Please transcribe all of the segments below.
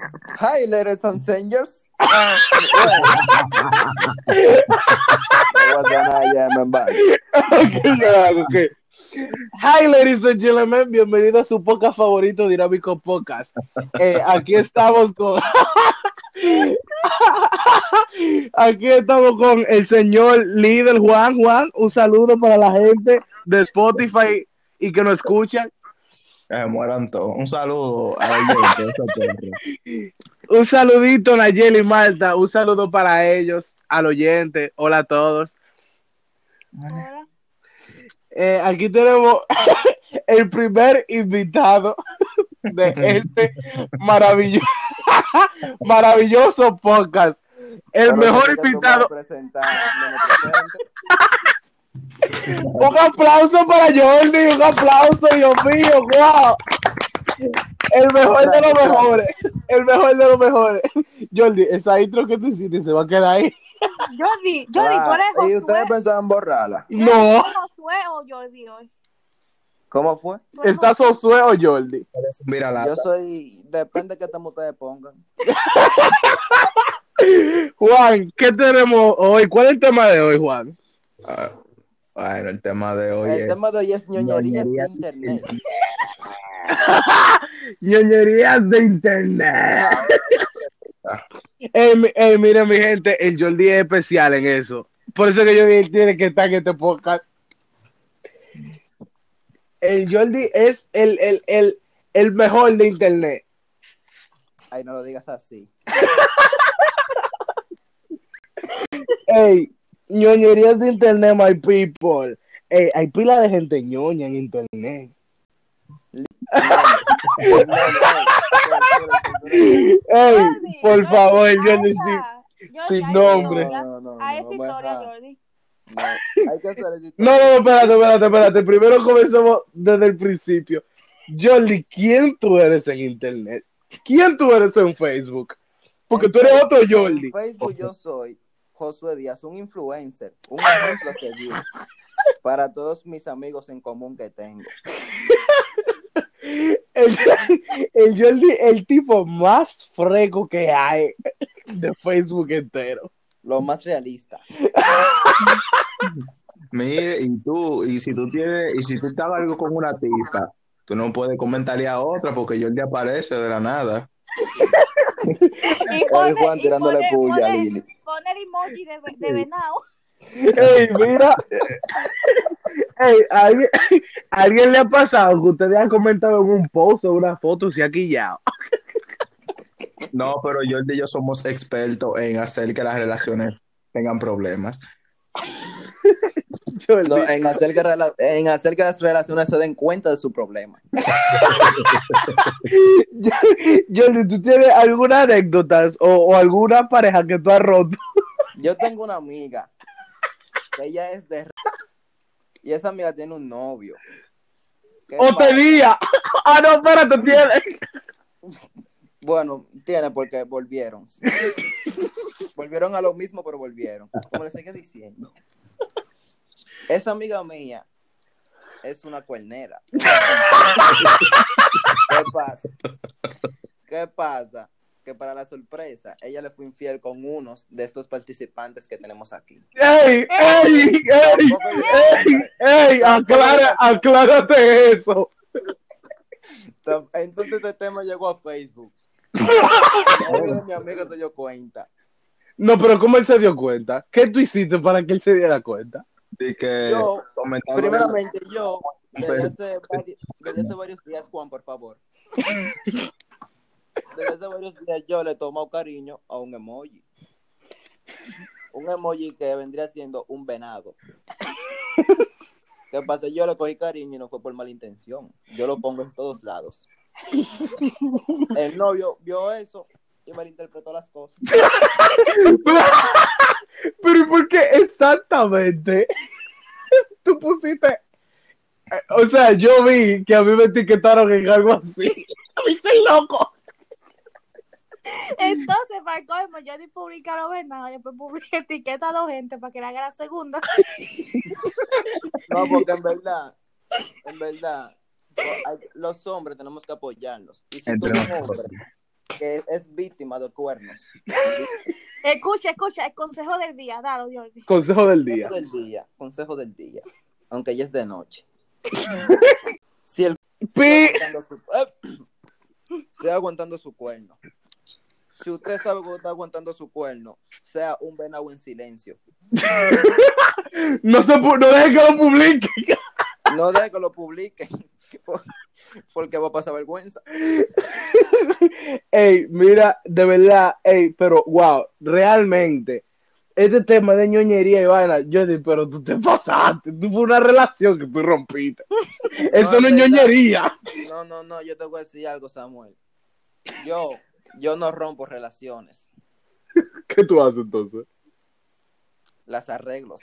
Hi, ladies and strangers. okay. Hi, ladies and gentlemen, bienvenidos a su podcast favorito, Dinámico Podcast. Eh, aquí estamos con. aquí estamos con el señor líder Juan. Juan, un saludo para la gente de Spotify y que nos escuchan. Eh, mueran todos. Un saludo a ellos. un saludito, Nayeli y Malta. Un saludo para ellos, al oyente. Hola a todos. Hola. Eh, aquí tenemos el primer invitado de este maravilloso, maravilloso podcast. El mejor invitado. Un aplauso para Jordi, un aplauso, Dios mío, wow. El mejor de los mejores, el mejor de los mejores. Jordi, esa intro que tú hiciste se va a quedar ahí. Jordi, Jordi, tú eres ¿Y ustedes pensaban borrarla? No. Josué o Jordi hoy? ¿Cómo fue? ¿Estás Josué o Jordi? Mira Yo soy, depende de qué tema ustedes pongan. Juan, ¿qué tenemos hoy? ¿Cuál es el tema de hoy, Juan? Ah, bueno, el tema de hoy el es... tema de hoy es ñoñerías de internet. ñoñerías de internet. Eh, eh, mira, mi gente, el Jordi es especial en eso. Por eso que Jordi tiene que estar en este podcast. El Jordi es el, el, el, el mejor de internet. Ay, no lo digas así. Ey, ñoñerías de internet, my people. Ey, hay pila de gente ñoña en internet. Ey, por favor, Jordi, sin, sin nombre. A esa historia, Jordi. No, hay que hacer no, no, espérate, espérate, espérate. Primero comenzamos desde el principio. Jordi, ¿quién tú eres en internet? ¿Quién tú eres en Facebook? Porque tú eres otro Jordi. En Facebook yo soy Josué Díaz, un influencer, un ejemplo a seguir para todos mis amigos en común que tengo. El, el Jordi, el tipo más freco que hay de Facebook entero. Lo más realista. Mire, y tú, y si tú tienes, y si tú estás algo con una tipa, tú no puedes comentarle a otra porque Jordi aparece de la nada. y pone, Juan tirándole y pone, puya a pone- Lili. Pone el emoji de, de venado. Ey, mira. Ey, ¿a alguien, ¿a alguien le ha pasado que ustedes han comentado en un post o una foto se ha quillado? No, pero Jordi y yo somos expertos en hacer que las relaciones tengan problemas. No, en, hacer que rela- en hacer que las relaciones se den cuenta de su problema. Jordi, ¿tú tienes alguna anécdota o, o alguna pareja que tú has roto? Yo tengo una amiga que ella es de y esa amiga tiene un novio. ¿Qué ¿O tenía? Ah, no, espérate, tienes. Bueno, tiene porque volvieron. volvieron a lo mismo, pero volvieron. Como les sigue diciendo. Esa amiga mía es una cuernera. ¿Qué pasa? ¿Qué pasa? Que para la sorpresa, ella le fue infiel con unos de estos participantes que tenemos aquí. ¡Ey, ey, ey! ¡Ey, ey! Aclara, aclárate eso. Entonces el tema llegó a Facebook. Mi amiga se dio cuenta. No, pero ¿cómo él se dio cuenta? ¿Qué tú hiciste para que él se diera cuenta? Y que Yo, primeramente, yo, desde hace, vari- desde hace varios días, Juan, por favor. Desde hace varios días yo le tomo cariño a un emoji. Un emoji que vendría siendo un venado. ¿Qué pasa? Yo le cogí cariño y no fue por mala intención. Yo lo pongo en todos lados. El novio vio eso y malinterpretó las cosas. Pero ¿y por qué exactamente tú pusiste? eh, O sea, yo vi que a mí me etiquetaron en algo así. A mí soy loco. Entonces, para colmo, yo ni publica los venados, después publica etiqueta a dos gente para que le haga la segunda. No, porque en verdad, en verdad, los hombres tenemos que apoyarlos. Y si tú Entre un hombre que es víctima de cuernos. Escucha, escucha, el consejo del día, dalo, Jordi. Consejo del día. Consejo del día, consejo del día, aunque ya es de noche. Si el Pi. aguantando su, ¡Eh! sea aguantando su cuerno. Si usted sabe que está aguantando su cuerno, sea un venado en silencio. No se no deje que lo publique. No deje que lo publiquen, por- porque va a pasar vergüenza. Ey, mira, de verdad, ey, pero wow, realmente, este tema de ñoñería y vaina, yo digo, pero tú te pasaste, tú fue una relación que tú rompiste. Eso no, es ñoñería. No, no, no, yo te voy a decir algo, Samuel. Yo, yo no rompo relaciones, ¿Qué tú haces entonces? las arreglos.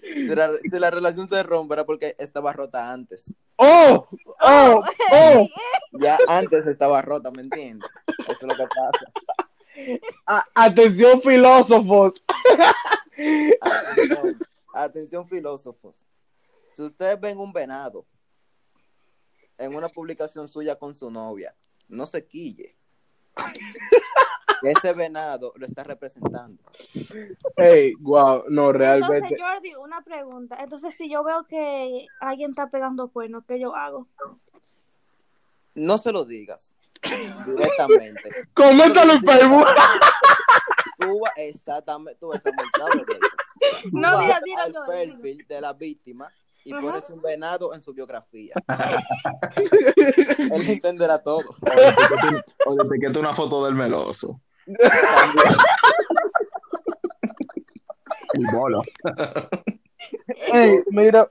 Si la, si la relación se rompe era porque estaba rota antes. ¡Oh! ¡Oh! ¡Oh! Ya antes estaba rota, ¿me entiendes? Eso es lo que pasa. A- atención, filósofos. Atención, atención, filósofos. Si ustedes ven un venado en una publicación suya con su novia, no se quille. Ese venado lo está representando. Ey, wow, no, Entonces, realmente. Jordi, una pregunta. Entonces, si yo veo que alguien está pegando cuernos, ¿qué yo hago? No se lo digas directamente. Coméntalo en Facebook. Tú exactamente, tú. Tú No, vas diga, diga, al Jordi, perfil de la víctima y Ajá. pones un venado en su biografía. Él entenderá todo. O le etiqueta una foto del meloso. También. Y bola. Ey, mira,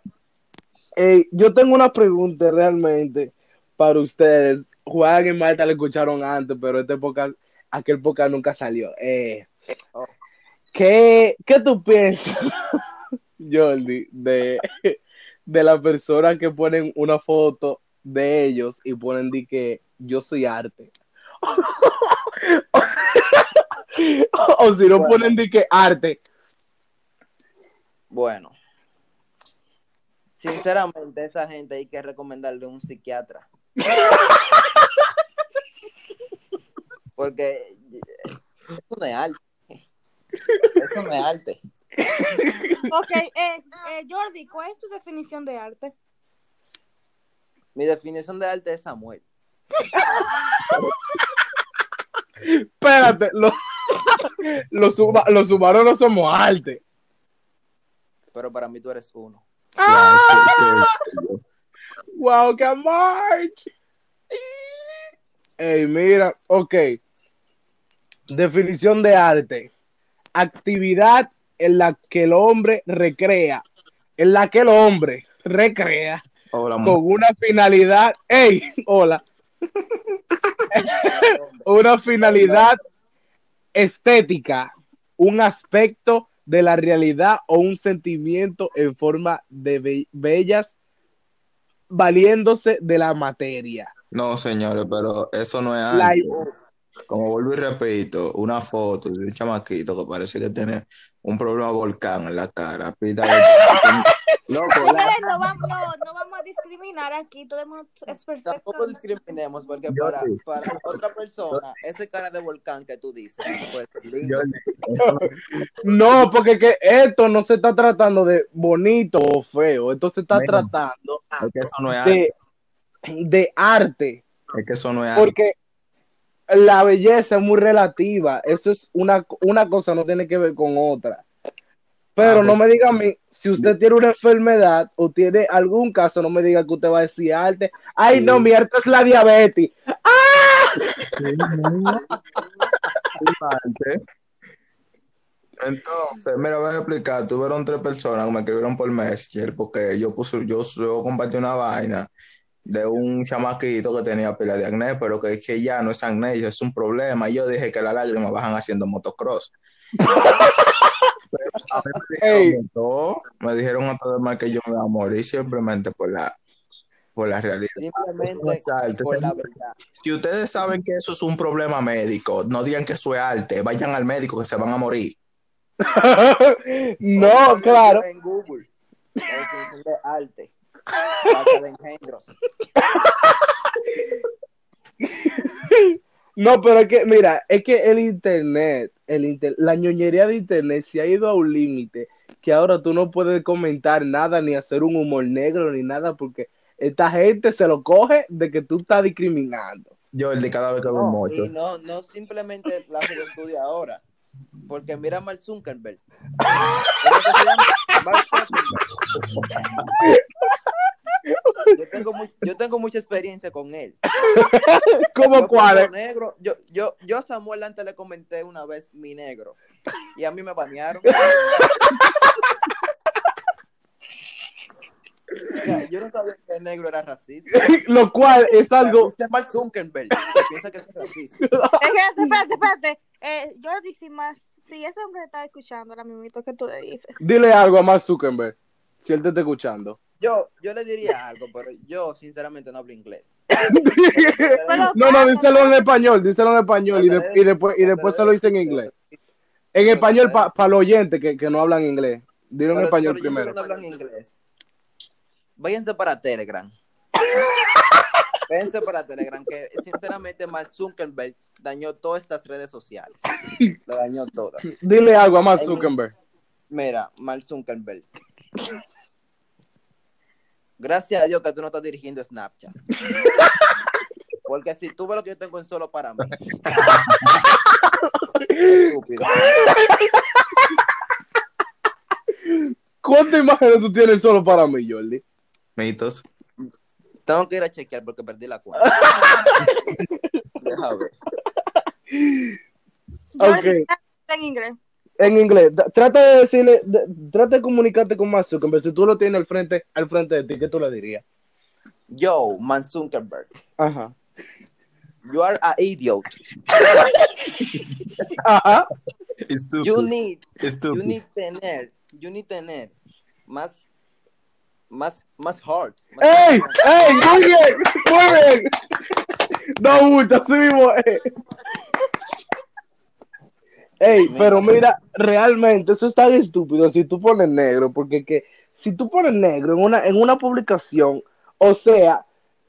ey, yo tengo una pregunta realmente para ustedes. Juan y Marta la escucharon antes, pero esta época, aquel época nunca salió. Eh, Oh. ¿qué, ¿Qué tú piensas, Jordi, de, de la persona que ponen una foto de ellos y ponen de que yo soy arte? o, o si no Bueno. ponen de que arte. Bueno, sinceramente, esa gente hay que recomendarle un psiquiatra. Porque eso no es arte. Eso no es arte. Ok, eh, eh, Jordi, ¿cuál es tu definición de arte? Mi definición de arte es Samuel. Espérate, los, los, los humanos no somos arte. Pero para mí tú eres uno. Wow, que March. Ey, mira, ok. Definición de arte. Actividad en la que el hombre recrea. En la que el hombre recrea Hola, con una finalidad. ¡Ey! Hola. una finalidad estética, un aspecto de la realidad o un sentimiento en forma de be- bellas, valiéndose de la materia. No, señores, pero eso no es La- arte. Como vuelvo y repito, una foto de un chamaquito que parece que tiene un problema volcán en la cara. Pita de- Loco, la- no vamos, no, vamos a discriminar aquí, todo el mundo es perfecto. Tampoco discriminemos, porque para, sí. para otra persona, ese cara de volcán que tú dices, puede ser lindo. No, porque que esto no se está tratando de bonito o feo, esto se está Mira. tratando es que eso no es arte. de, de arte, Es que eso no es arte. porque la belleza es muy relativa, eso es una, una cosa, no tiene que ver con otra. Pero Ah, no pues. me diga a mí, si usted tiene una enfermedad o tiene algún caso, no me diga que usted va a decir arte. Ay, Sí. no, mi arte es la diabetes. Arte. Entonces, mira, voy a explicar. Tuvieron tres personas que me escribieron por Messenger porque yo puse, yo, yo compartí una vaina de un chamaquito que tenía pila de acné, pero que, que ya no es acné, ya es un problema. Y yo dije que las lágrimas bajan haciendo motocross. Pero a mí me dijeron Ey. de todo, me dijeron a todo el mal que yo me iba a morir simplemente por la, por la realidad. Simplemente Eso no es arte, por la. Si ustedes saben que eso es un problema médico, no digan que eso es arte, vayan al médico que se van a morir. no, claro. En Google, de arte. Casa de engendros. No, pero es que, mira, es que el internet, el inter- la ñoñería de internet se ha ido a un límite que ahora tú no puedes comentar nada ni hacer un humor negro ni nada porque esta gente se lo coge de que tú estás discriminando. Yo, el de cada vez que veo No, mucho. y no, no simplemente la juventud de ahora. Porque mira a Mark Zuckerberg. Yo tengo, mu- yo tengo mucha experiencia con él. ¿Cómo Yo cuál? negro, yo, yo, yo a Samuel antes le comenté una vez mi negro. Y a mí me banearon. Sea, yo no sabía que el negro era racista. Lo cual es algo, Usted es Mark Zuckerberg, que piensa que es racista. Espérate, espérate, espérate. Eh, Jordi, si más, si ese hombre está escuchando ahora mismo, ¿qué tú le dices? dile algo a Mark Zuckerberg, si él te está escuchando. Yo, yo le diría algo, pero yo sinceramente no hablo inglés. No, no, díselo en español, díselo en español y, de- y después, y después se lo dice en inglés. En español para los oyentes que, que no hablan inglés. Dilo en español primero. no hablan inglés. Váyanse para Telegram. Váyanse para Telegram, que sinceramente Mark Zuckerberg dañó todas estas redes sociales. Lo dañó todas. Dile algo a Mark Zuckerberg. Mira, Mark Zuckerberg. Gracias a Dios que tú no estás dirigiendo Snapchat. Porque si tú ves lo que yo tengo en solo para mí. Estúpido. ¿Cuántas imágenes tú tienes solo para mí, Jordi? Mitos. Tengo que ir a chequear porque perdí la cuenta. Deja ver. En inglés. En inglés, trata de decirle, de- trata de comunicarte con Mark Zuckerberg. Si tú lo tienes al frente, al frente de ti, ¿qué tú le dirías? Yo, Mark Zuckerberg. Ajá. You are an idiot. Ajá. Estúpido. You need, you need tener, you need tener más, más, más heart. más ¡Ey! ¡Ey! Muy bien, muy bien. No gusta, así mismo es. Ey, pero mira, realmente eso es tan estúpido si tú pones negro, porque que si tú pones negro en una, en una publicación, o sea,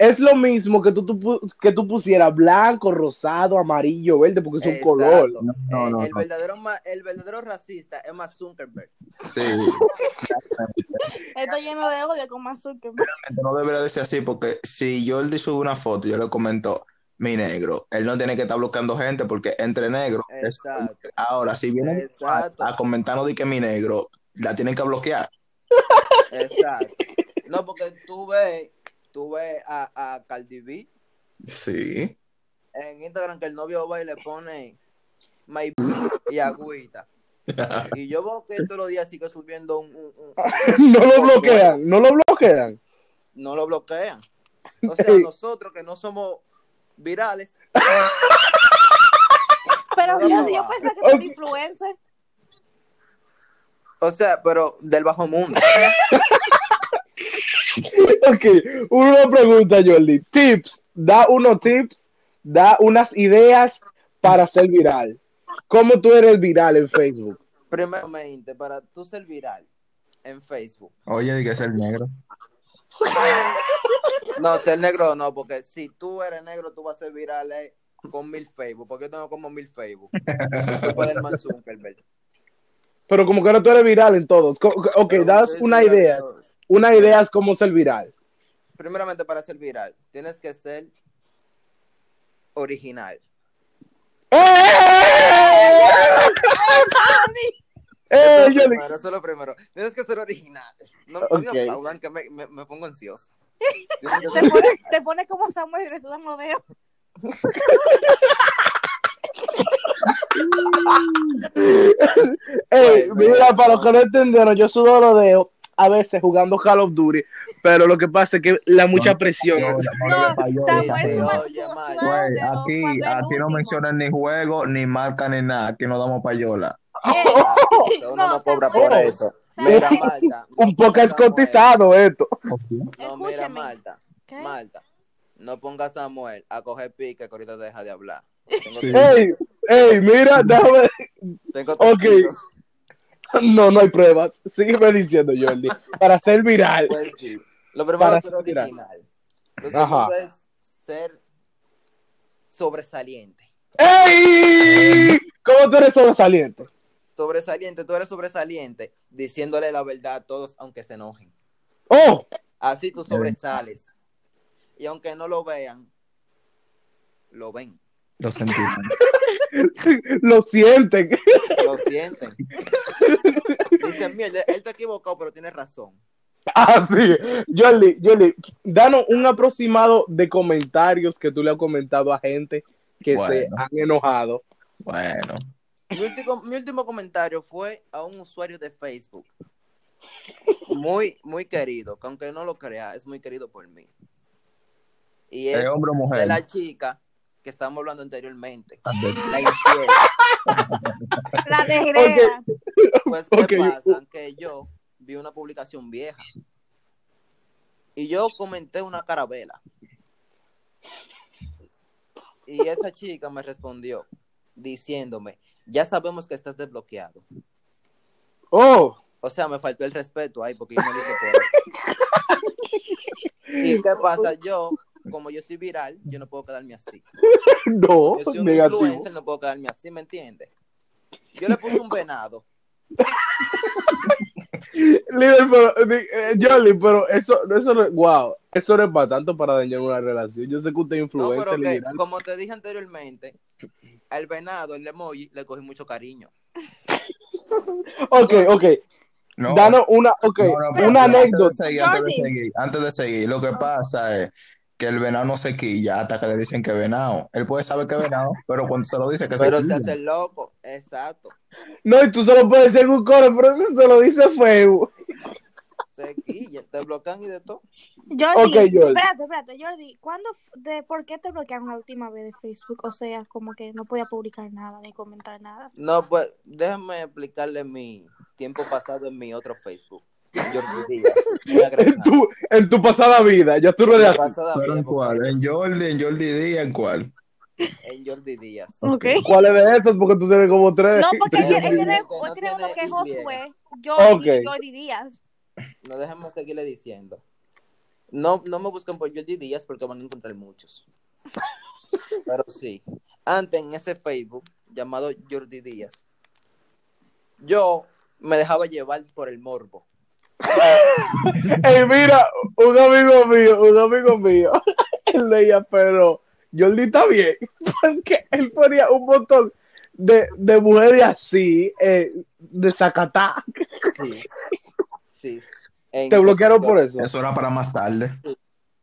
es lo mismo que tú, que tú pusieras blanco, rosado, amarillo, verde, porque es un Exacto. color. No, no, Eh, no, el, no. verdadero, el verdadero racista es más Zuckerberg. Sí. Está lleno de odio con más Zuckerberg. no debería de ser así porque si yo le sube una foto, yo le comento mi negro, él no tiene que estar bloqueando gente porque entre negros. es- Exacto. ahora, si Exacto. a, a comentarnos de que mi negro, la tienen que bloquear. Exacto. No, porque tú ves, tú ves a, a Cardi B Sí. en Instagram que el novio va y le pone my y agüita. Y yo veo que todos los días sigue subiendo un, un- un- No lo bloquean, no lo bloquean. no lo bloquean. O sea, nosotros que no somos virales, Pero No, yo, pensé que Ok. influencer. o sea, pero del bajo mundo. Ok, una pregunta, Jordi. Tips, da unos tips, da unas ideas para ser viral. ¿Cómo tú eres viral en Facebook? Primeramente, para tú ser viral en Facebook. Oye, di que es el negro. No, ser negro no, porque si tú eres negro, tú vas a ser viral eh, con mil Facebook, porque yo tengo como mil Facebook. Ser. Pero como que no tú eres viral en todos. Ok, Pero das una idea. Una idea es cómo ser viral. Primeramente, para ser viral, tienes que ser original. ¡Eh! ¡Eh, Eso es lo primero, eso es lo primero. Tienes que ser original. No, no me aplaudan, que me, me, me pongo ansioso. Te pone, te pone como Samuel y le sudan los dedos. Ey, mira, para los que no entendieron, yo sudo los dedos a veces jugando Call of Duty, pero lo que pasa es que la mucha presión. Aquí, aquí no mencionan ni juego, ni marca, ni nada. Aquí no damos payola. Eh, Uno no, no, cobra por eso. Mira, Malta. no Un poco escotizado esto. No, mira. ¿Qué? Malta. No pongas a Samuel a coger pique que ahorita deja de hablar. Ey, ey, mira, déjame. tengo Ok. No, no hay pruebas. Sígueme diciendo, Jordi. Para ser viral. Pues sí. Lo primero Para es ser viral. original. Lo Ajá. es ser sobresaliente. ¡Ey! ¿Cómo tú eres sobresaliente? Sobresaliente, tú eres sobresaliente, diciéndole la verdad a todos, aunque se enojen. ¡Oh! Así tú sobresales. Y aunque no lo vean, lo ven, Lo sentí. Lo sienten. lo sienten. Dicen, mira, él te equivocó, pero tiene razón. Ah, sí. Jordi, Jordi, danos un aproximado de comentarios que tú le has comentado a gente que se han enojado. Bueno, Mi último, mi último comentario fue a un usuario de Facebook. Muy, muy querido, que aunque no lo crea, es muy querido por mí. Y es ¿es hombre o de mujer? la chica que estábamos hablando anteriormente. Ande- La infiel. La. Pues, ¿qué pasa? Que yo vi una publicación vieja. Y yo comenté una carabela. Y esa chica me respondió diciéndome, ya sabemos que estás desbloqueado. Oh, O sea, me faltó el respeto ahí porque yo no lo hice por eso. ¿Y qué pasa? Yo, como yo soy viral, yo no puedo quedarme así. no, Yo soy un negativo. influencer, no puedo quedarme así, ¿me entiendes? Yo le puse un venado. Líder, pero, eh, Jordi, pero eso, eso no, wow, eso no es para tanto para dañar una relación. Yo sé que usted es No, influencer, pero que, liberal. como te dije anteriormente, al venado, el emoji, le cogí mucho cariño. Ok, ok, No, danos una, ok, no, no, pero una antes de anécdota. seguir, antes de seguir, antes de seguir, lo que pasa es que el venado no se quilla hasta que le dicen que es venado. Él puede saber que es venado, pero cuando se lo dice que Pero se se quilla. hace loco, exacto. No, y tú solo puedes decir un coro, pero eso se lo dice feo. Se quilla, te bloquean y de todo. Jordi, Ok, Jordi. espérate, espérate, Jordi, ¿cuándo, de, ¿por qué te bloquearon la última vez de Facebook? O sea, como que no podía publicar nada ni comentar nada. No, pues déjame explicarle mi tiempo pasado en mi otro Facebook. Jordi Díaz. En tu, en tu pasada vida, ya tú no eres Mi así. pasada ¿Pero vida, en cuál? ¿En Jordi? ¿En Jordi Díaz? ¿En cuál? En Jordi Díaz. Ok. ¿Cuáles de esos? Porque tú tienes como tres. No, porque él, tiene, uno que es. Josué, Jordi, Ok. Jordi Díaz. No déjame seguirle diciendo. No, no me busquen por Jordi Díaz porque van a encontrar muchos. Pero sí. Antes en ese Facebook llamado Jordi Díaz, yo me dejaba llevar por el morbo. Ey, mira, un amigo mío, un amigo mío, él leía, pero Jordi está bien, porque él ponía un montón de, de mujeres así, eh, de Zacatá. Sí. Sí. En Te bloquearon por eso. Eso era para más tarde.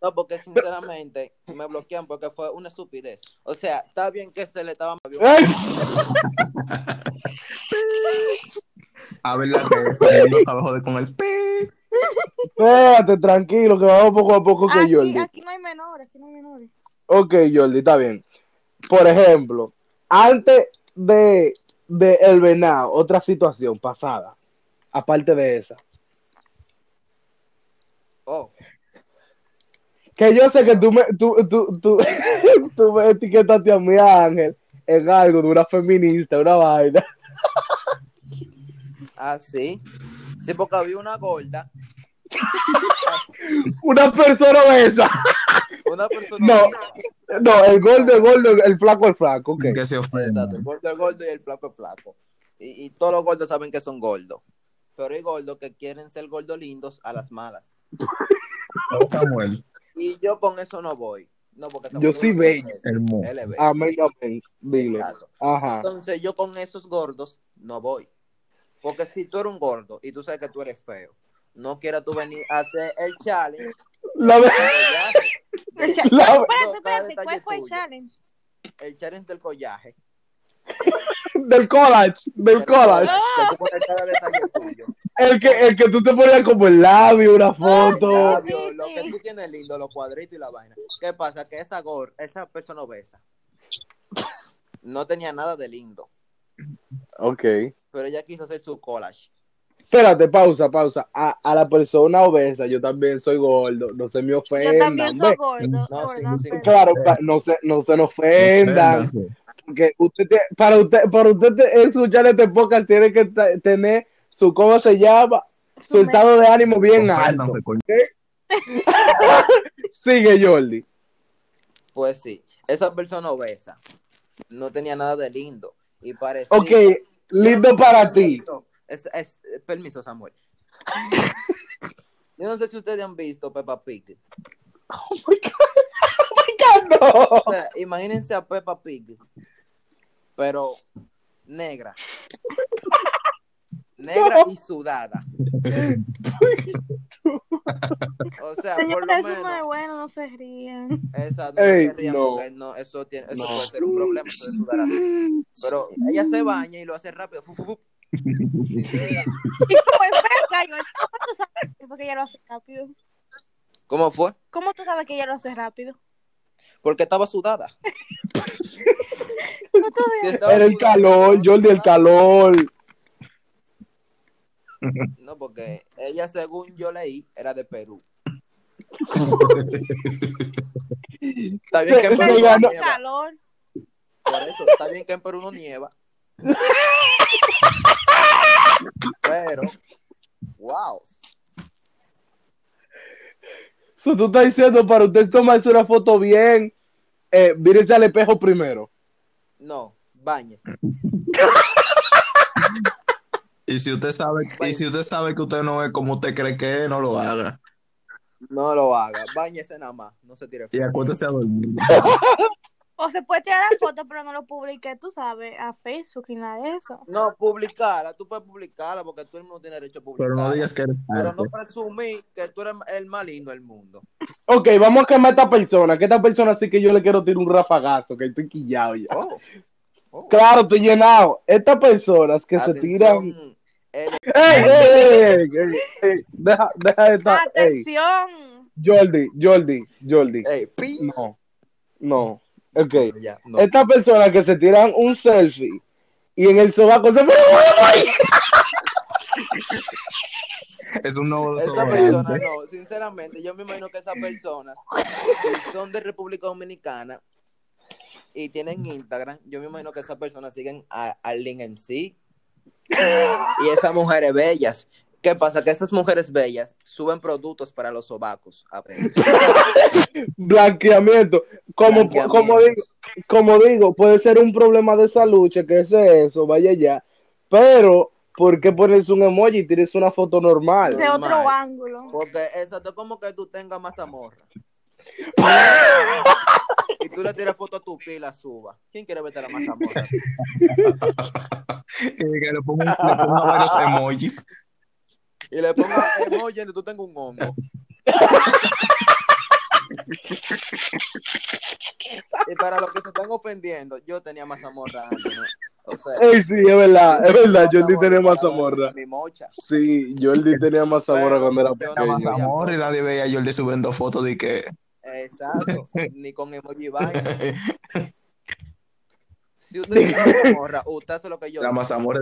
No, porque sinceramente me bloquean porque fue una estupidez. O sea, está bien que se le estaba. A ver la que mundo sabe joder con el pi. Espérate, tranquilo, que vamos poco a poco con Aquí, Jordi. aquí no hay menores, aquí no hay menores. Ok, Jordi, está bien. Por ejemplo, antes de, de El Venado, otra situación pasada, aparte de esa. Oh, Que yo sé que tú me, tú, tú, tú, tú me etiquetaste a mí, Ángel, en algo de una feminista, una vaina. ah, sí. Sí, porque había una gorda, Una persona obesa. una persona. No. No, el gordo, el gordo, el flaco, el flaco. Sin ok. que se ofenda. El gordo es gordo y el flaco es flaco. Y, y todos los gordos saben que son gordos. Pero hay gordos que quieren ser gordos lindos a las malas. Samuel, Y yo con eso no voy. No, porque Yo soy bello. hermoso. Amén, amén. Dilo. Exacto. Ajá. Entonces yo con esos gordos no voy. Porque si tú eres un gordo y tú sabes que tú eres feo, no quieras tú venir a hacer el challenge. La, del ve- collaje. El cha- La- espérate, espérate, ¿cuál fue el challenge? El challenge del collaje. del college, del tuyo. El que, el que tú te ponías como el labio, una foto. Labio, sí, lo sí. que tú tienes lindo, los cuadritos y la vaina. ¿Qué pasa? Que esa gor, esa persona obesa no tenía nada de lindo, Ok. Pero ella quiso hacer su collage. Espérate, pausa, pausa. A, a la persona obesa, yo también soy gordo. No se me Yo ofendan. también soy gordo. No, gordo, sí, Claro, no se, no se nos ofendan. Porque usted te- para usted, para usted te- escuchar este podcast tiene que tener su, ¿cómo se llama? Su Su estado de ánimo bien alto. Coño. Sigue, Jordi. Pues sí. esa persona obesa no tenía nada de lindo y parecía... Ok, lindo para ti. Es, es- permiso, Samuel. Yo no sé si ustedes han visto Peppa Pig. Oh my God. Oh my God, no. O sea, imagínense a Peppa Pig, pero negra. Negra y sudada. O sea, por Señores, lo eso no es menos. bueno, no se rían. Esa, no Ey, se rían no. porque no, eso, tiene, eso No. puede ser un problema, eso de sudar así. Pero ella se baña y lo hace rápido. fu, fu, fu, sudar. Y como yo, ¿cómo tú sabes eso que ella lo hace rápido? ¿Cómo fue? ¿Cómo tú sabes que ella lo hace rápido? Porque estaba sudada. Estaba Era el sudada, calor, Jordi, el calor. No, porque ella, según yo leí, era de Perú. Está bien que en Perú no nieva. calor. Por eso, está bien que en Perú no nieva. Pero, wow. So, tú estás diciendo para usted tomarse una foto bien, eh, mírese al espejo primero. No, bañese. Y si usted sabe, y si usted sabe que usted no es como usted cree que es, no lo haga. No lo haga. Báñese nada más. No se tire Y foto. acuérdese a dormir. O se puede tirar la foto, pero no lo publique, tú sabes, a Facebook ni nada de eso. No, publicarla. Tú puedes publicarla porque tú no tienes derecho a Pero publicarla. no digas que eres Pero no presumí que tú eres el más lindo del mundo. Ok, vamos a quemar a esta persona, que esta persona sí que yo le quiero tirar un rafagazo, que estoy quillado ya. Oh. Oh. Claro, estoy llenado. Estas personas que se tiran... El- ¡Ey, ey, ey, ey, ey, ey! Deja, deja de estar... ¡Ey! Atención. Jordi, Jordi, Jordi. No, no. Ok. Ya, no. Estas personas que se tiran un selfie y en el sobaco se Es un nuevo desodorante. no, sinceramente, yo me imagino que esas personas, si son de República Dominicana y tienen Instagram, yo me imagino que esas personas siguen a, a Lin MC y esas mujeres bellas. ¿Qué pasa? Que estas mujeres bellas suben productos para los sobacos. A ver, blanqueamiento. Como, como, digo, como digo, puede ser un problema de salud, que ese eso, vaya ya. Pero, ¿por qué pones un emoji y tienes una foto normal? De otro Normal. ángulo. Porque exacto, como que tú tengas mazamorra. y tú le tiras foto a tu pila, suba. ¿Quién quiere verte la mazamorra? Eh, que le pongo, le pongo varios emojis. Y le pongo emoji y tú tengo un hongo. y para los que se están ofendiendo, yo tenía mazamorra antes, ¿no? O sea, Ey, sí, es verdad, es verdad, Jordi tenía mazamorra. Mi mocha. Sí, Jordi tenía mazamorra cuando era pequeño. más- mazamorra y nadie veía a Jordi subiendo fotos de que. Exacto. Ni con emoji vaina. Si usted tiene mazamorra, usted hace lo que yo. La mazamorra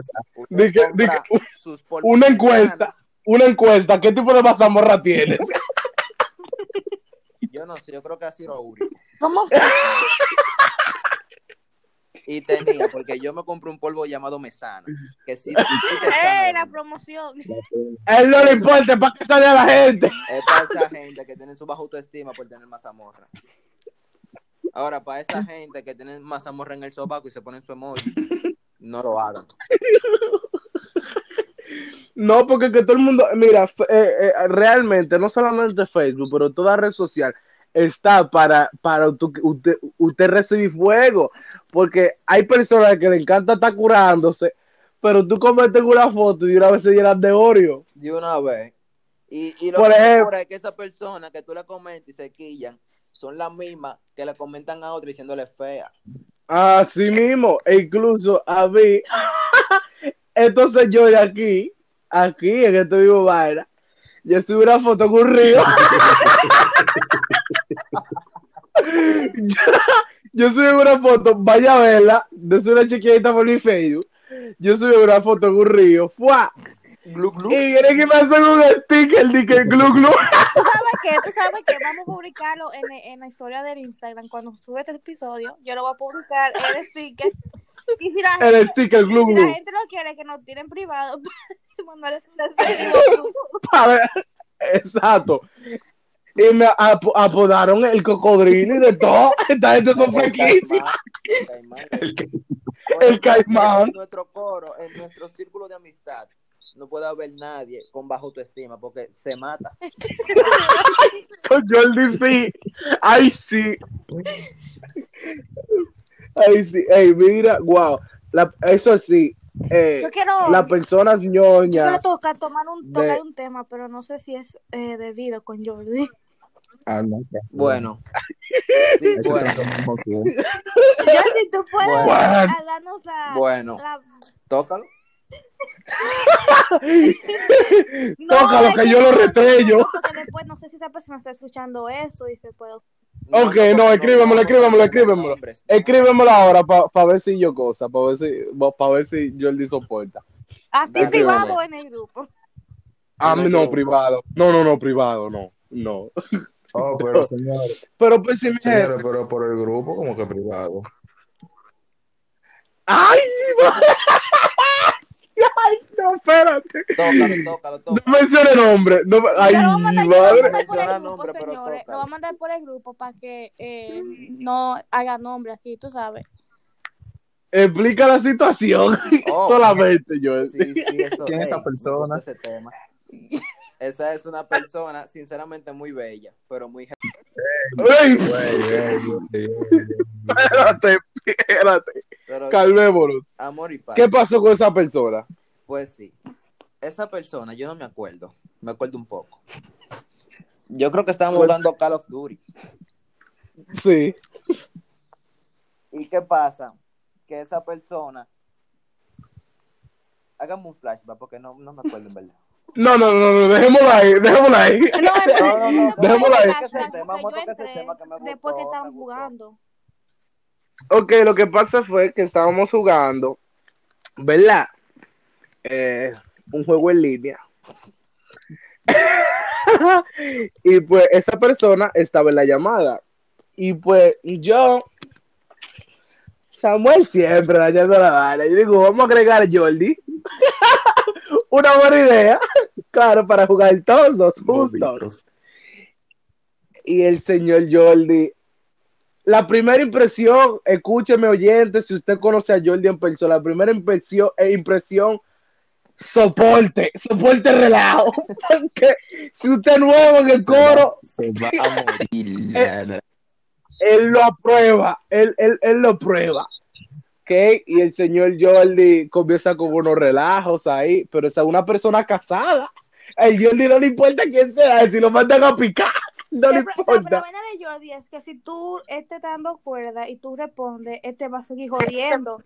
Una encuesta, una encuesta, ¿qué tipo de mazamorra tienes? Yo no sé, yo creo que ha sido único. ¿Cómo Y tenía, porque yo me compré un polvo llamado mesana. Que sí, ¡Eh, la promoción! A él no le importa, ¿para qué sale a la gente? Es para esa gente que tiene su baja autoestima por tener mazamorra. Ahora, para esa gente que tiene mazamorra en el sobaco y se ponen su emoji, no lo hagan. No, porque que todo el mundo, mira, eh, eh, realmente, no solamente Facebook, pero toda red social está para, para tu- usted, usted recibir fuego, porque hay personas que le encanta estar curándose, pero tú comentas una foto y una vez se llenan de Oreo. De una vez. Y, y lo Por que ejemplo- es que esas personas que tú le comentas y se quillan son las mismas que le comentan a otra diciéndole fea. Así mismo, e incluso a mí, entonces yo de aquí, aquí en este vivo vaina, yo subí una foto en un río. yo, yo subí una foto, vaya a verla, de una chiquita por mi Facebook. Yo subí una foto en un río, ¡fua! Glu, glu. Y viene que me hacen un sticker, di que glu glu. ¿Tú sabes qué? ¿Tú sabes qué? Vamos a publicarlo en, en la historia del Instagram. Cuando sube este episodio, yo lo voy a publicar el sticker. Y si la El gente, sticker glu si la glu. gente no quiere que nos tiren privado, mandarle un respectivo A ver, exacto. Y me ap- apodaron el cocodrilo y de todo. Esta gente son fresquísimas. El caimán. El. En nuestro coro, en nuestro círculo de amistad, no puede haber nadie con baja autoestima porque se mata. Con Jordi sí. Ay, sí. Ay, sí. Ey, mira, wow. La- eso sí. eh, Yo quiero, las personas yo quiero ñoñas. tocar, tomar un, de- tocar un tema, pero no sé si es eh, debido con Jordi. Ah, no, que- Bueno. Sí, bueno. sí. Jordi, tú puedes Bueno. Darnos la, Bueno, la- tócalo. No, Tócalo, es que yo lo no, retrello. no, porque después no sé si esa persona está escuchando eso y se puede. Ok, no, no, escríbemelo, escríbemelo, no escríbemelo. Escríbemelo ahora para ver si yo cosa, para ver si, para ver si Jordi soporta. A ti privado en el grupo. A En mí el no, privado. No, no, no, privado, no. No. Oh, pero señores, Pero pues si gente- pero por el grupo como que privado. ¡Ay! ¡Ay, no, espérate! Tócalo, tócalo, No tócalo. mencione nombre. No, me- ¡Ay, madre! mandar por Menciona el grupo, nombre, pero señores. Lo voy a mandar por el grupo para que eh, no haga nombre aquí, tú sabes. Explica la situación. Oh. Solamente, yo. Sí, sí, eso. ¿Quién es esa me persona? ese tema. Esa es una persona, sinceramente, muy bella, pero muy. Güey. Espérate, espérate. Pero Calmémonos. amor y paz. ¿Qué pasó con esa persona? Pues sí. Esa persona, yo no me acuerdo. Me acuerdo un poco. Yo creo que estábamos Pues- jugando Call of Duty. Sí. ¿Y qué pasa? Que esa persona. Hágame un flashback porque no, no me acuerdo en verdad. No, no, no, no, dejémoslo ahí, dejémoslo ahí. No, No, no, no, Dejémoslo ahí. Después que estaban jugando. Ok, lo que pasa fue que estábamos jugando, ¿verdad? Eh, un juego en línea. y pues esa persona estaba en la llamada. Y pues yo, Samuel siempre dañando la bala. Yo digo, vamos a agregar a Jordi. Una buena idea. Claro, para jugar todos dos juntos. Y el señor Jordi. La primera impresión, escúcheme oyente, si usted conoce a Jordi en persona, la primera impresión, eh, impresión soporte, soporte relajo. Porque si usted es nuevo en el Se va- coro, Se va a morir. Él lo aprueba, él, él, él lo prueba. ¿Ok? Y el señor Jordi comienza con unos relajos ahí, pero es una persona casada. El Jordi no le importa quién sea, si lo mandan a picar, no le importa. problema de Jordi es que si tú este está dando cuerda y tú respondes, este va a seguir jodiendo.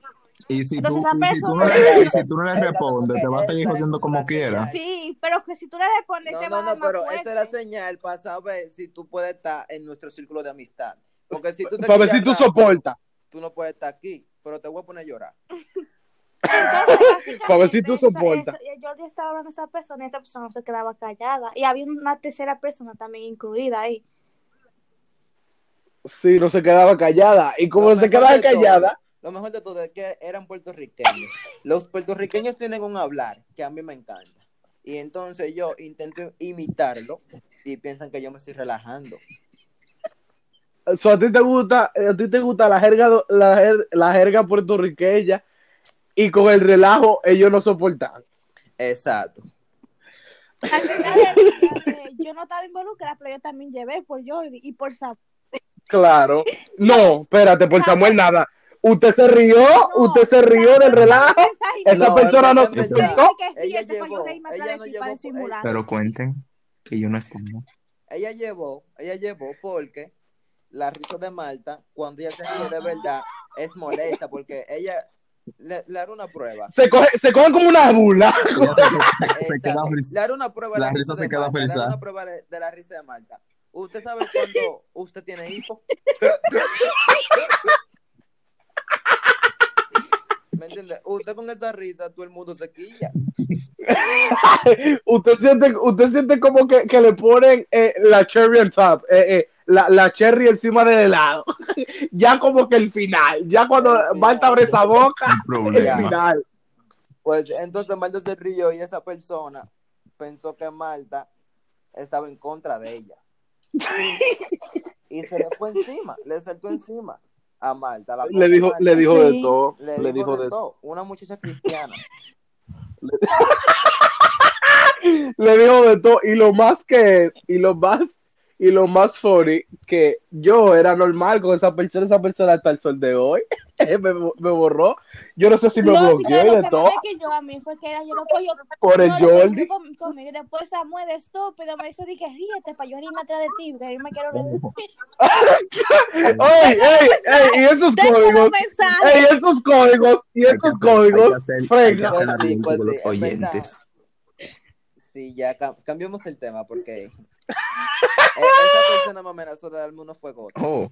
Y si Entonces, tú, y si tú no le, y si tú no le respondes, te vas a seguir jodiendo como quiera. Sí, pero que si tú le respondes, No, te va no, a no, más pero esa es la señal para saber si tú puedes estar en nuestro círculo de amistad. Porque si tú te Para ver si tú soportas. Tú no puedes estar aquí, pero te voy a poner a llorar. Entonces, Para ver si tú soportas. esa- Jordi estaba hablando a esa persona y esa persona no se quedaba callada. Y había una tercera persona también incluida ahí. Sí, no se quedaba callada. Y como se quedaba todo- callada, Lo mejor de todo es que eran puertorriqueños. Los puertorriqueños tienen un hablar que a mí me encanta. Y entonces yo intento imitarlo y piensan que yo me estoy relajando. so, a ti te gusta, a ti te gusta la jerga, do- la, jer- la jerga puertorriqueña y con el relajo ellos no soportan. Exacto. Al final eh, yo no estaba involucrada, pero yo también llevé por Jordi y por Sam. Claro. No, espérate, por Samuel nada. Usted se rió, usted se rió del relajo. Esa No, persona no se es verdad. explicó. Ella llevó, ella no llevó, disimular. Pero cuenten que yo no estaba. ella llevó, ella llevó porque la risa de Malta, cuando ella se ríe de verdad, es molesta porque ella le, le hará una prueba. Se, coge, se cogen como una burla. Ella se, se- se queda Le hará una prueba de la la, risa se de queda le una prueba de, de la risa de Malta. ¿Usted sabe cuando usted tiene hipo? ¿Me entiende? Usted con esa risa, todo el mundo se quilla. usted siente, usted siente como que, que le ponen eh, la cherry on top, eh, eh, la, la cherry encima del helado. ya como que el final, ya cuando. Marta abre esa boca, el final. Pues entonces Malta se rió y esa persona pensó que Malta estaba en contra de ella. y se le fue encima, le saltó encima a Marta. La Le dijo, Marta le dijo de todo. le Le dijo dijo de de todo. Una muchacha cristiana. le dijo de todo y lo más que es y lo más y lo más funny que yo era normal con esa persona esa persona hasta el sol de hoy. Me, me borró. Yo no sé si me No, bloqueó pero y de que todo. me quilló a mí fue que era, yo lo cogió por el no, cogió Jordi. con- conmigo y después Samuel de estúpido me dice di que ríete para yo reírme atrás de ti porque yo me quiero reír. Ey, ey, ey, y esos códigos ey, esos códigos y que esos hay que códigos hacer- hay que hacer Pues sí, ambiente pues con los oyentes. Sí, ya cam- cambiamos el tema porque esa persona me amenazó de darme unos fuegos. Oh,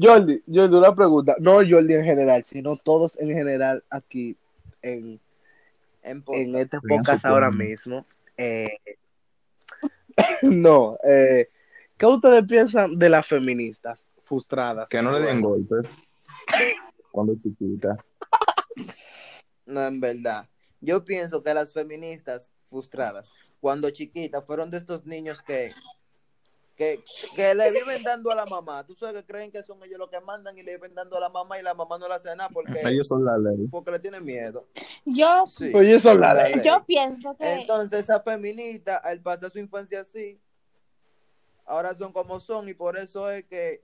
Jordi Jordi una pregunta no Jordi en general sino todos en general aquí en En en este podcast ahora mismo. eh, no, eh, ¿qué ustedes piensan de las feministas frustradas? que no le den golpe cuando chiquita. No, en verdad. Yo pienso que las feministas frustradas, cuando chiquitas, fueron de estos niños que, que, que le viven dando a la mamá. Tú sabes que creen que son ellos los que mandan y le viven dando a la mamá y la mamá no le hace nada porque, Ellos son la ley. porque le tienen miedo. yo Sí. Oye, eso la La ley. yo pienso que Entonces, esa feminista, al pasar su infancia así, ahora son como son y por eso es que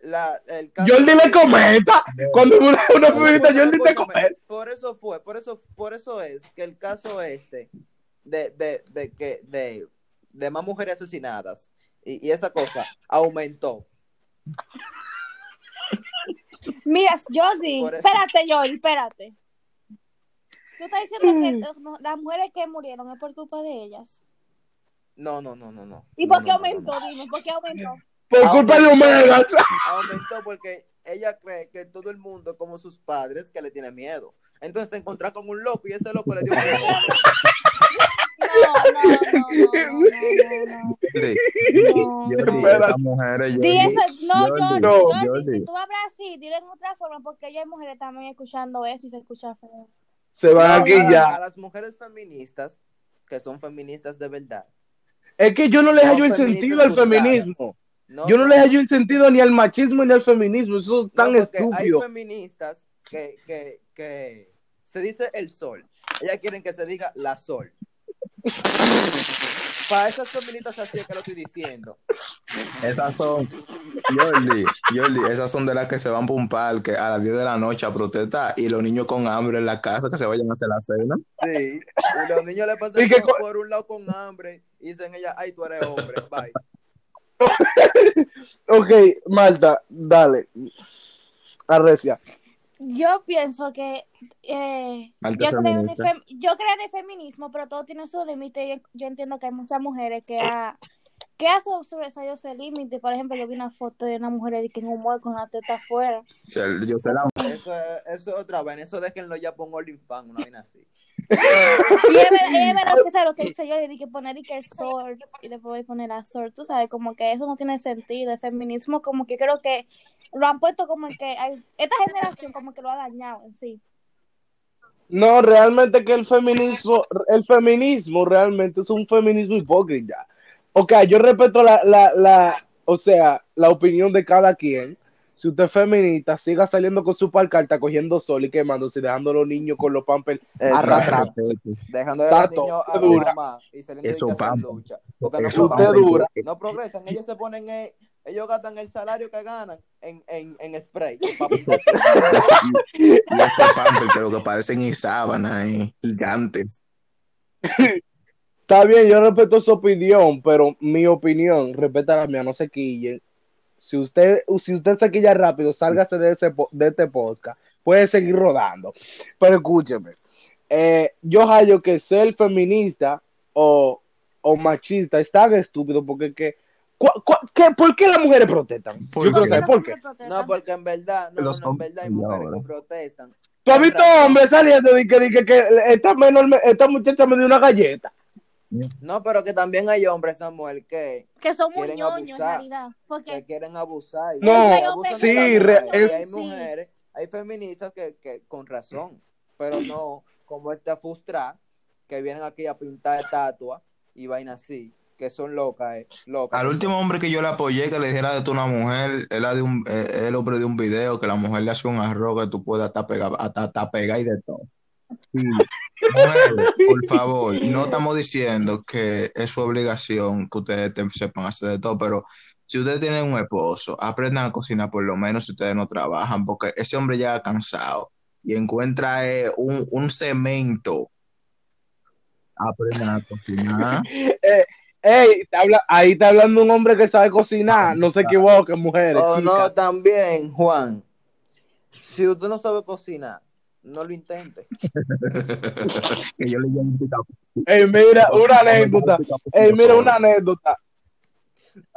la, el caso Jordi le de- comenta. Cuando una, una no, Jordi te comenta. Por eso fue, por eso, por eso es que el caso este de, de, de que de, de más mujeres asesinadas y, y esa cosa aumentó. Mira, Jordi, espérate, Jordi, espérate. Tú estás diciendo Mm. que no, las mujeres que murieron es por culpa de ellas. No, no, no, no, no. ¿Y No, por qué no, no, no, aumentó? no. Dime, ¿por qué aumentó? Por culpa de Omegas. Aumentó porque ella cree que todo el mundo es como sus padres que le tiene miedo. Entonces se encontró con un loco y ese loco le dio miedo. No, no, no, si tú hablas así, dilo en otra forma, porque ya hay mujeres también escuchando eso y se escucha feo. Se van aquí a, a ya. las mujeres feministas, que son feministas de verdad. Es que yo no le No, hallo el sentido al feminismo. Yo no le hallo el sentido ni al machismo ni al feminismo. Eso es tan porque Hay estúpido. feministas que, que, que se dice el sol. Ellas quieren que se diga la sol. Para esas feministas así es que lo estoy diciendo. Esas son, Jordi, Jordi, esas son de las que se van para un parque a las 10 de la noche a protestar y los niños con hambre en la casa que se vayan a hacer la cena. Sí. Y los niños le pasan ¿Y qué por, co- por un lado con hambre y dicen ella, ay, tú eres hombre, bye. Ok, Marta, dale. Arrecia. Yo pienso que eh, yo, creo en el yo creo en el feminismo, pero todo tiene su límite. y Yo, yo entiendo que hay muchas mujeres que ha, que ha so- sobresalido ese límite. Por ejemplo, yo vi una foto de una mujer que en humor con la teta afuera. O sea, yo sé la Eso es, eso es otra vaina. Eso déjenlo ya pongo OnlyFans, una vaina así. Y es ver- es verdad que sabe lo que dice yo, de que poner y que el sword y después poner la sword, tú sabes, como que eso no tiene sentido. El feminismo, como que creo que lo han puesto como que hay, esta generación como que lo ha dañado en sí. No, realmente que el feminismo, el feminismo realmente es un feminismo hipócrita. Ok, yo respeto la, la, la, o sea, la opinión de cada quien. Si usted es feminista, siga saliendo con su palcarta, cogiendo sol y quemándose, dejando a los niños con los pampers arrastrando. Dejando a los niños a dura. mamá y saliendo Eso de lucha. Porque no Eso progresan. dura. No progresan. Ellos se ponen, en- ellos gastan el salario que ganan en, en, en spray. y esos pampers que lo que parecen y sábanas eh, gigantes. Está bien, yo respeto su opinión, pero mi opinión, respeta la mía, no se quille. Si usted, si usted se quilla rápido, sálgase de, ese, de este podcast. Puede seguir rodando. Pero escúcheme, eh, yo hallo que ser feminista o, o machista es tan estúpido porque que, cu- cu- ¿qué- ¿por qué las mujeres protestan? ¿Por Yo quiero qué? saber por qué. No, porque en verdad, no, Los no, en verdad hay mujeres ahora. que protestan. ¿Tú has visto hombres saliendo y que, que, que esta, menor, me- esta muchacha me dio una galleta? No, pero que también hay hombres, Samuel, que, Que son muy Quieren ñoños en abusar. realidad. que quieren abusar. y No, de sí, esa re- mujer. es- Y hay Sí. mujeres, hay feministas que, que con razón, pero no como esta frustra que vienen aquí a pintar estatuas y vaina así. Que son locas, eh, locas. Al último hombre que yo le apoyé que le dijera de tú una mujer, era de un, eh, el hombre de un video que la mujer le hace un arroz que tú puedes hasta pegar, hasta, hasta pegar y de todo. Sí. Por favor, no estamos diciendo que es su obligación que ustedes te- sepan hacer de todo, pero si ustedes tienen un esposo, aprendan a cocinar por lo menos si ustedes no trabajan, porque ese hombre llega cansado y encuentra eh, un, un cemento. Aprendan a cocinar. Ey, te habla- ahí está hablando un hombre que sabe cocinar. No se equivoquen, mujeres. Oh, no, también, Juan. Si usted no sabe cocinar, no lo intente. que yo le llamo Ey, mira, una anécdota. Ey, mira, una anécdota.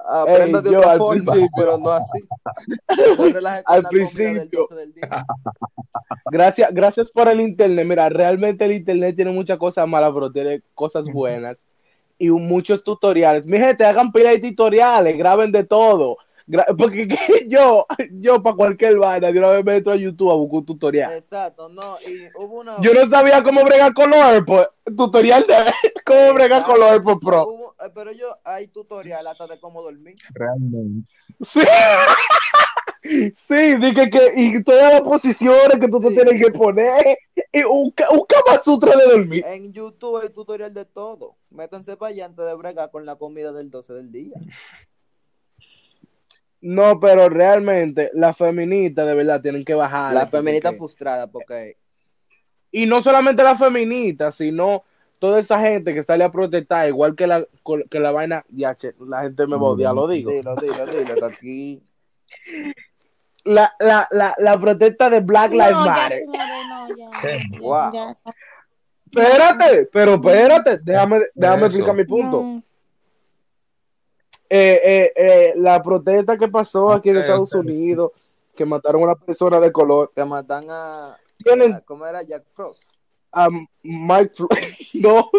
Aprenda Ey, de yo otra al forma, principio- pero no así. Al del principio. 12 del día. Gracias, gracias por el internet. Mira, realmente el internet tiene muchas cosas malas, pero tiene cosas buenas. Y muchos tutoriales. Mi gente, hagan pila de tutoriales, graben de todo. Gra- porque que yo, yo para cualquier vaina, de una vez me entro a YouTube a buscar un tutorial. Exacto, no. Y hubo una. Yo no sabía cómo bregar con los AirPods. Tutorial de cómo bregar con los AirPods Pro. Hubo- eh, pero yo, hay tutorial hasta de cómo dormir. Realmente. Sí. Sí, dije que, y todas las posiciones que tú te Sí. tienes que poner, y un, un Kama Sutra de dormir. En YouTube hay tutorial de todo. Métanse para allá antes de bregar con la comida del 12 del día. No, pero realmente las feministas de verdad tienen que bajar. La feminista frustrada porque Y no solamente las feministas, sino toda esa gente que sale a protestar, igual que la, que la vaina, ya, che, la gente me va a odiar, lo digo. dilo, dilo, dilo, que aquí La, la, la, la protesta de Black Lives No, Matter. Wow. ya. Espérate, pero espérate, déjame, déjame explicar mi punto. No. eh, eh, eh, la protesta que pasó aquí en Estados. Unidos, que mataron a una persona de color, que matan a, tienen a- ¿cómo era Jack Frost? a Mike Floyd, no,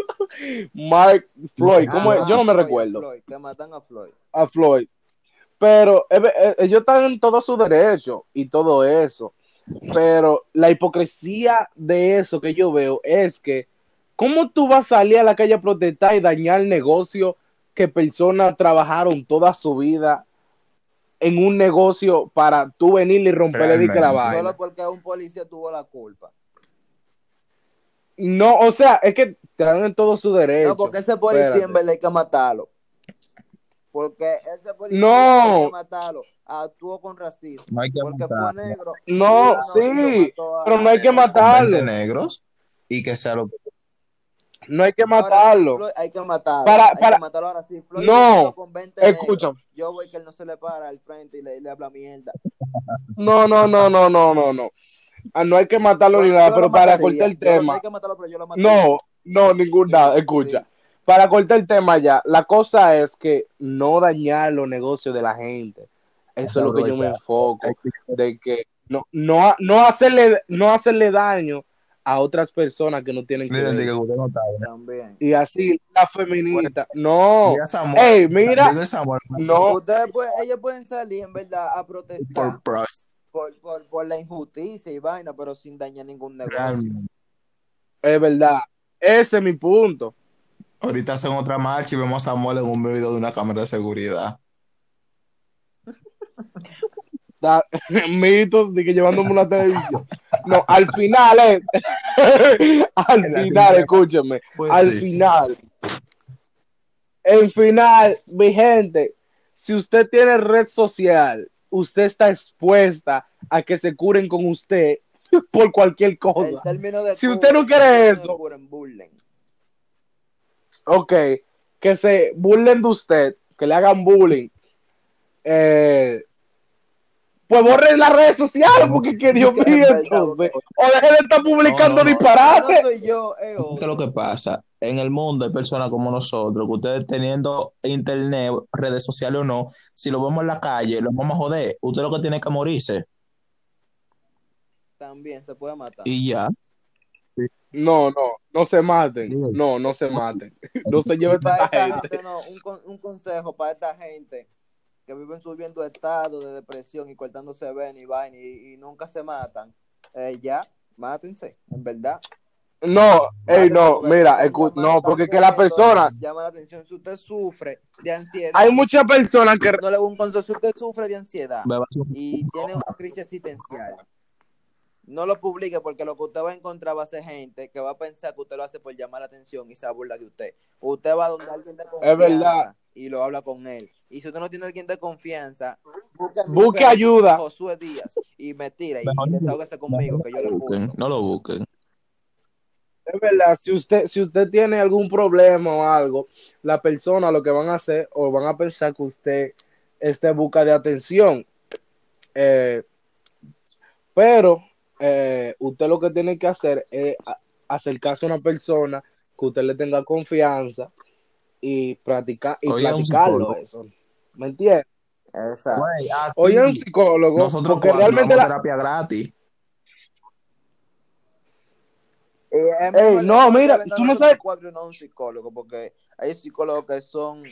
Mark Floyd, ¿cómo Ah, es? Yo no me Floyd, recuerdo, Floyd, que matan a Floyd. a Floyd. Pero eh, eh, ellos están en todo su derecho y todo eso. Pero la hipocresía de eso que yo veo es que, ¿cómo tú vas a salir a la calle a protestar y dañar el negocio que personas trabajaron toda su vida en un negocio para tú venir y romperle que la vaina? Solo porque un policía tuvo la culpa. No, o sea, es que están en todo su derecho. No, porque ese policía Espérate. en verdad hay que matarlo. Porque ese policía No. hay que matarlo. Actuó con racismo. No hay que Porque fue matarlo. negro. No, sí, a- pero no hay que matarlo. 20 negros y que sea lo que No hay que matarlo. Floyd hay que matarlo. Para- hay para- que matarlo ahora sí. Floyd No, lo mató con 20 Escucha, negros. Yo voy que él no se le para al frente y le, le habla mierda. no, no, no, no, no, no, no. Ah, no hay que matarlo ni Bueno, nada, pero para cortar el Yo no- No tema. hay que matarlo, pero yo lo mataría. No, no, ningún nada. Escucha, sí. Para cortar el tema ya, la cosa es que no dañar los negocios de la gente. Eso es lo que yo me enfoco, de que no, no, no hacerle, no hacerle daño a otras personas que no tienen que Miren, ver. diga que usted no está bien. También. Y así, la feminista, no. Diga Samuel, Ey, mira, Samuel, no, Ustedes pueden, ellos pueden salir en verdad a protestar por por, por, por la injusticia y vaina, pero sin dañar ningún negocio. realmente. es verdad. Ese es mi punto. Ahorita hacen otra marcha y vemos a Samuel en un video de una cámara de seguridad. Da- mitos de que llevándome una televisión. No, al final, eh. al final, primera. escúchame. Pues al sí. final. El final, mi gente, si usted tiene red social, usted está expuesta a que se curen con usted por cualquier El cosa. término de Si usted no quiere eso. Ok, que se burlen de usted, que le hagan bullying. Eh, pues borren las redes sociales, porque que Dios mío, entonces. O dejen de estar publicando No, no, no. No disparates. soy yo, es ¿Qué es lo que pasa? En el mundo hay personas como nosotros, que ustedes teniendo internet, redes sociales o no, si lo vemos en la calle, lo vamos a joder. Usted lo que tiene que morirse. También se puede matar. Y ya. No, no, no se maten. No, no se maten. No se lleven para esta gente. gente, no, un, con- un consejo para esta gente que viven subiendo estado de depresión y cortándose ven y vaina y, y nunca se matan. Eh, ya, mátense, en verdad. No, ey, no, mira, escu- no, porque que la persona, llama la atención si usted sufre de ansiedad. hay muchas personas que, No le un consejo si usted sufre de ansiedad y tiene una crisis existencial. No lo publique porque lo que usted va a encontrar va a ser gente que va a pensar que usted lo hace por llamar la atención y se va a burlar de usted. Usted va donde alguien de confianza verdad. y lo habla con él. Y si usted no tiene alguien de confianza, busque, a busque ayuda. Josué Díaz y me tira y, Mejor y no- desahógese conmigo que yo No lo busquen, no lo busquen. Es verdad, si usted, si usted tiene algún problema o algo, la persona lo que van a hacer o van a pensar que usted esté en busca de atención. Eh, pero eh, usted lo que tiene que hacer es a- acercarse a una persona que usted le tenga confianza y practicar y Oye, un platicarlo psicólogo. eso. ¿Me entiendes? Exacto. Güey, ah, Oye, un psicólogo, nosotros cuatro realmente la- terapia gratis. Eh, Ey, no, mira, tú no sabes- cuatro no un psicólogo, porque hay psicólogos que son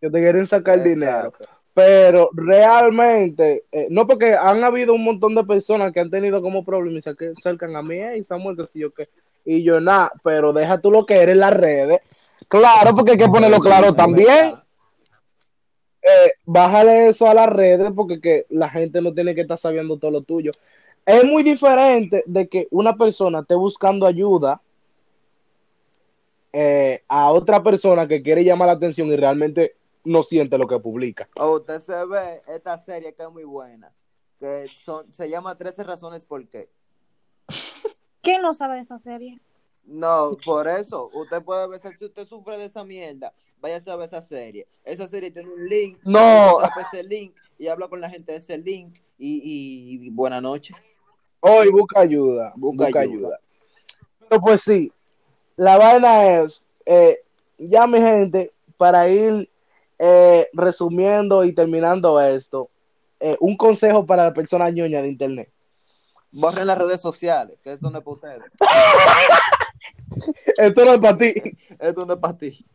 que te quieren sacar dinero. Pero realmente, eh, no porque han habido un montón de personas que han tenido como problemas y se que- acercan a mí, y Samuel, que si yo qué, y yo nada, pero deja tú lo que eres en las redes. Claro, porque hay que ponerlo claro también. Eh, bájale eso a las redes porque que la gente no tiene que estar sabiendo todo lo tuyo. Es muy diferente de que una persona esté buscando ayuda eh, a otra persona que quiere llamar la atención y realmente no siente lo que publica. O usted se ve esta serie que es muy buena, que son, se llama 13 razones por qué. ¿Quién no sabe de esa serie? No, por eso, usted puede ver, si usted sufre de esa mierda, váyase a ver esa serie. Esa serie tiene un link, No. ese link y habla con la gente de ese link y, y, y buena noche. Hoy busca ayuda, Busca busca, ayuda. ayuda. Pero pues sí, la vaina es, eh, ya mi gente, para ir eh, resumiendo y terminando esto, eh, un consejo para la persona ñoña de internet. Borren las redes sociales, que esto no es para ustedes, Esto no es para ti. esto no es para ti.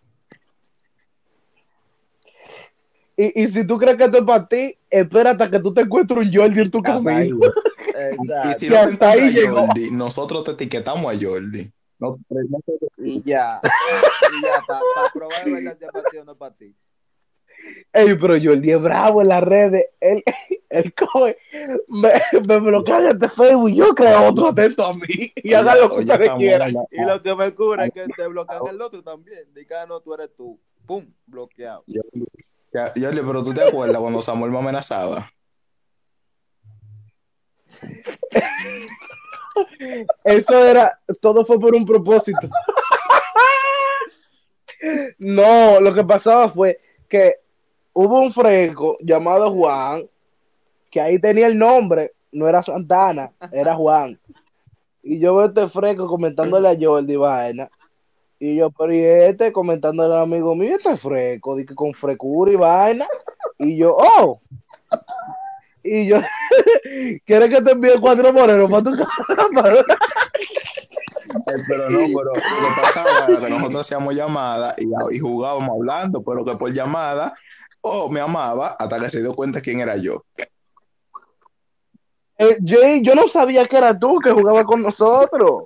Y, y si tú crees que esto es para ti, espera hasta que tú te encuentres un Jordi en tu Hasta ahí, camino. güey. Exacto. Y si no hasta ahí llegó. Jordi, nosotros te etiquetamos a Jordi. No, no te- Y ya, y ya, para probar de verdad si es para ti o no es para ti. Ey, pero Jordi es bravo en las redes. Él, él coge, me, me bloquea este Facebook y yo creo otro atento a mí. Y hagan lo que quieran. la- Y lo que me cura es que te bloquean el otro también. Diga, no, tú eres tú. Pum, bloqueado. Ya, Jordi, pero tú te acuerdas cuando Samuel me amenazaba. Eso era, todo fue por un propósito. No, lo que pasaba fue que hubo un fresco llamado Juan, que ahí tenía el nombre, no era Santana, era Juan. Y yo veo este fresco comentándole a Jordi vaina. Y yo, pero y este comentándole al amigo mío, este fresco, di que con frecura y vaina. Y yo, oh. Y yo, ¿quieres que te envíe cuatro morenos para tu casa? Eh, pero no, pero lo que pasaba era que nosotros hacíamos llamadas y, y jugábamos hablando, pero que por llamada, oh, me amaba hasta que se dio cuenta quién era yo. Eh, Jay, yo no sabía que era tú que jugaba con nosotros.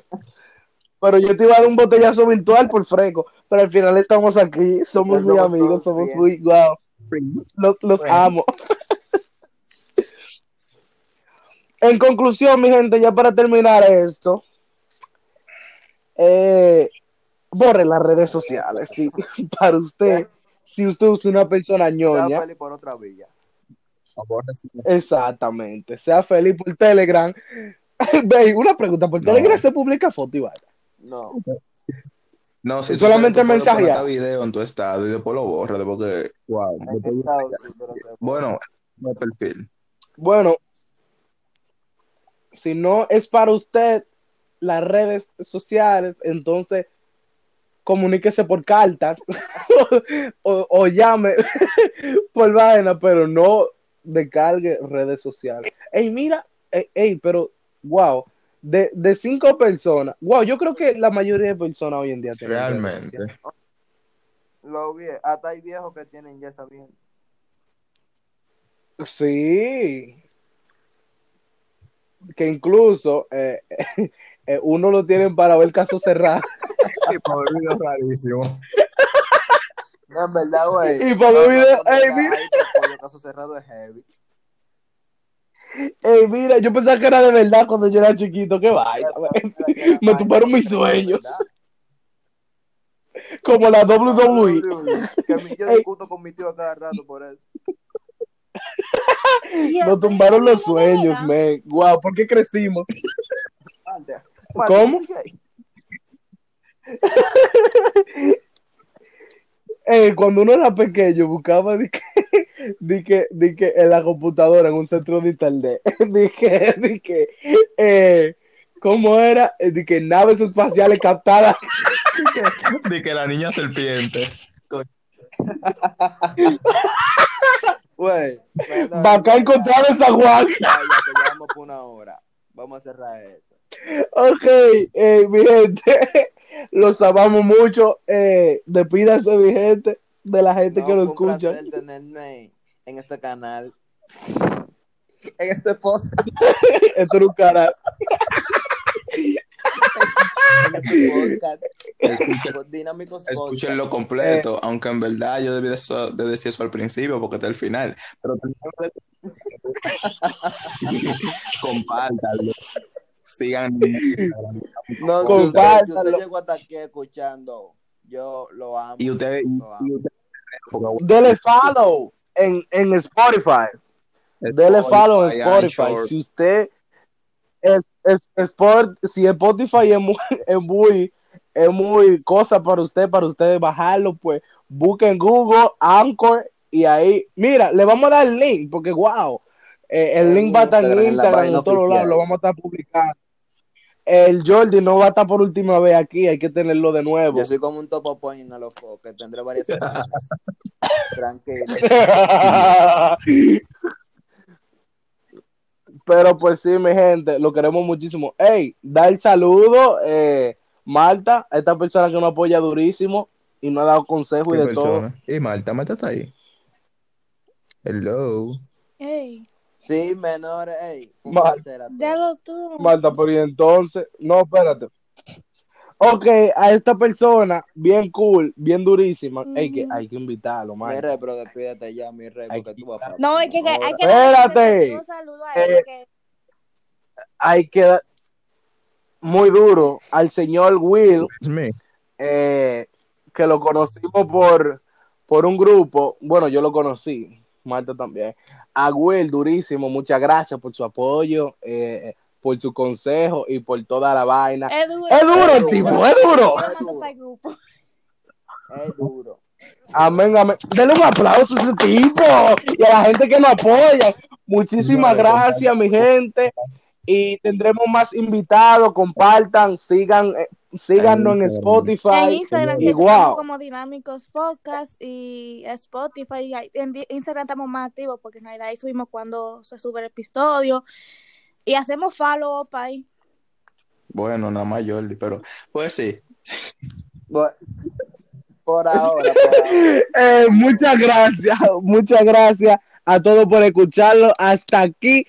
Pero yo te iba a dar un botellazo virtual por freco. Pero al final estamos aquí, somos muy amigos, somos bien. muy guau. Los, los Friends. amo. En conclusión, mi gente, ya para terminar esto, eh, borre las redes sociales. Sí, para usted, si usted es una persona ñoña, feliz por otra villa. exactamente, sea feliz por Telegram. Ve, una pregunta, ¿por No. Telegram se publica foto y vaina? No. No, si tú Solamente quieres, tú puedes mensajear. poner video en tu estado y después lo borras, porque, wow. Bueno, de perfil. Bueno, si no es para usted las redes sociales, entonces comuníquese por cartas o, o llame por vaina, pero no descargue redes sociales. Ey, mira, ey, ey, pero wow, de, de cinco personas, wow, yo creo que la mayoría de personas hoy en día tienen Realmente. Lo vi, hasta hay viejos que tienen ya sabiendo. Sí. que incluso eh, eh, uno lo tienen para ver casos cerrados. Y para ver videos rarísimos. No, en verdad, güey. Y para No, verdad, ey, mira. caso cerrado es heavy. Ey, mira, yo pensaba que era de verdad cuando yo era chiquito, qué vaina. Me tumbaron mis sueños. Como la WWE. Que mi- yo discuto con mi tío a cada rato por eso. Nos tumbaron los sueños, man. Wow, ¿por qué crecimos? ¿Cómo? Eh, cuando uno era pequeño, buscaba de que, de que, de que en la computadora, en un centro de internet, de que, eh, ¿cómo era? Eh, De que naves espaciales captadas. De que la niña serpiente. Güey. Bacán ya, encontrado en San Juan. Por una hora. Vamos a cerrar esto. Ok, eh, mi gente, los amamos mucho. Eh, despídase, mi gente, de la gente No, que un escucha. placer tenerme en este canal. En este post. Esto es un canal. En este podcast. Escuchen- Dinámicos Escúchenlo Eh. completo, aunque en verdad yo debí de, eso- de decir eso al principio porque está el final. Pero compártanlo. Sigan. No, si usted, si Compártalo. usted llegó hasta aquí escuchando, yo lo amo. Y ustedes. ustedes- porque- Dele follow en, en Spotify. Dele follow en Spotify. Si usted es, es, Sport, si Spotify es muy, es muy, es muy cosa para usted, para usted bajarlo, pues busquen Google, Anchor y ahí, mira, le vamos a dar el link porque wow, eh, el link va a estar en Instagram, en Instagram, en todos lados, lo vamos a estar publicando. El Jordi no va a estar por última vez aquí, hay que tenerlo de nuevo. Yo soy como un topo point en los que tendré varias. Tranquilo. Pero pues sí, mi gente, lo queremos muchísimo. Hey, da el saludo, eh, Marta, a esta persona que nos apoya durísimo y nos ha dado consejos y ¿Qué de todo. persona? Y Marta, Marta está ahí. Hello. Ey, Sí, menores, ey, fue un Mal. placer a todos. dalo tú. Marta, pero y entonces, no, espérate. Ok, a esta persona, bien cool, bien durísima, hay, que, hay que invitarlo, Mi Marta. rey, pero despídete ya, mi rey, porque que tú vas a No, hay que, hay que Espérate. un saludo a él. Eh, que- Hay que dar muy duro al señor Will, eh, que lo conocimos por, por un grupo, bueno, yo lo conocí, Marta también, a Will, durísimo, muchas gracias por su apoyo, eh, por su consejo y por toda la vaina. Es duro. Es duro el Es tipo, duro. es duro. Es duro. Amén, amén. Denle un aplauso a ese tipo y a la gente que nos apoya. Muchísimas No, gracias, mi gente. Y tendremos más invitados. Compartan, sigan, eh, síganos en En Spotify. En Instagram, Igual. como Dinámicos Podcast y Spotify. En Instagram estamos más activos porque en realidad ahí subimos cuando se sube el episodio. Y hacemos follow up ahí. Bueno, nada más Jordi, pero pues sí. Bueno, por ahora, por ahora. Eh, muchas gracias, muchas gracias a todos por escucharlo. Hasta aquí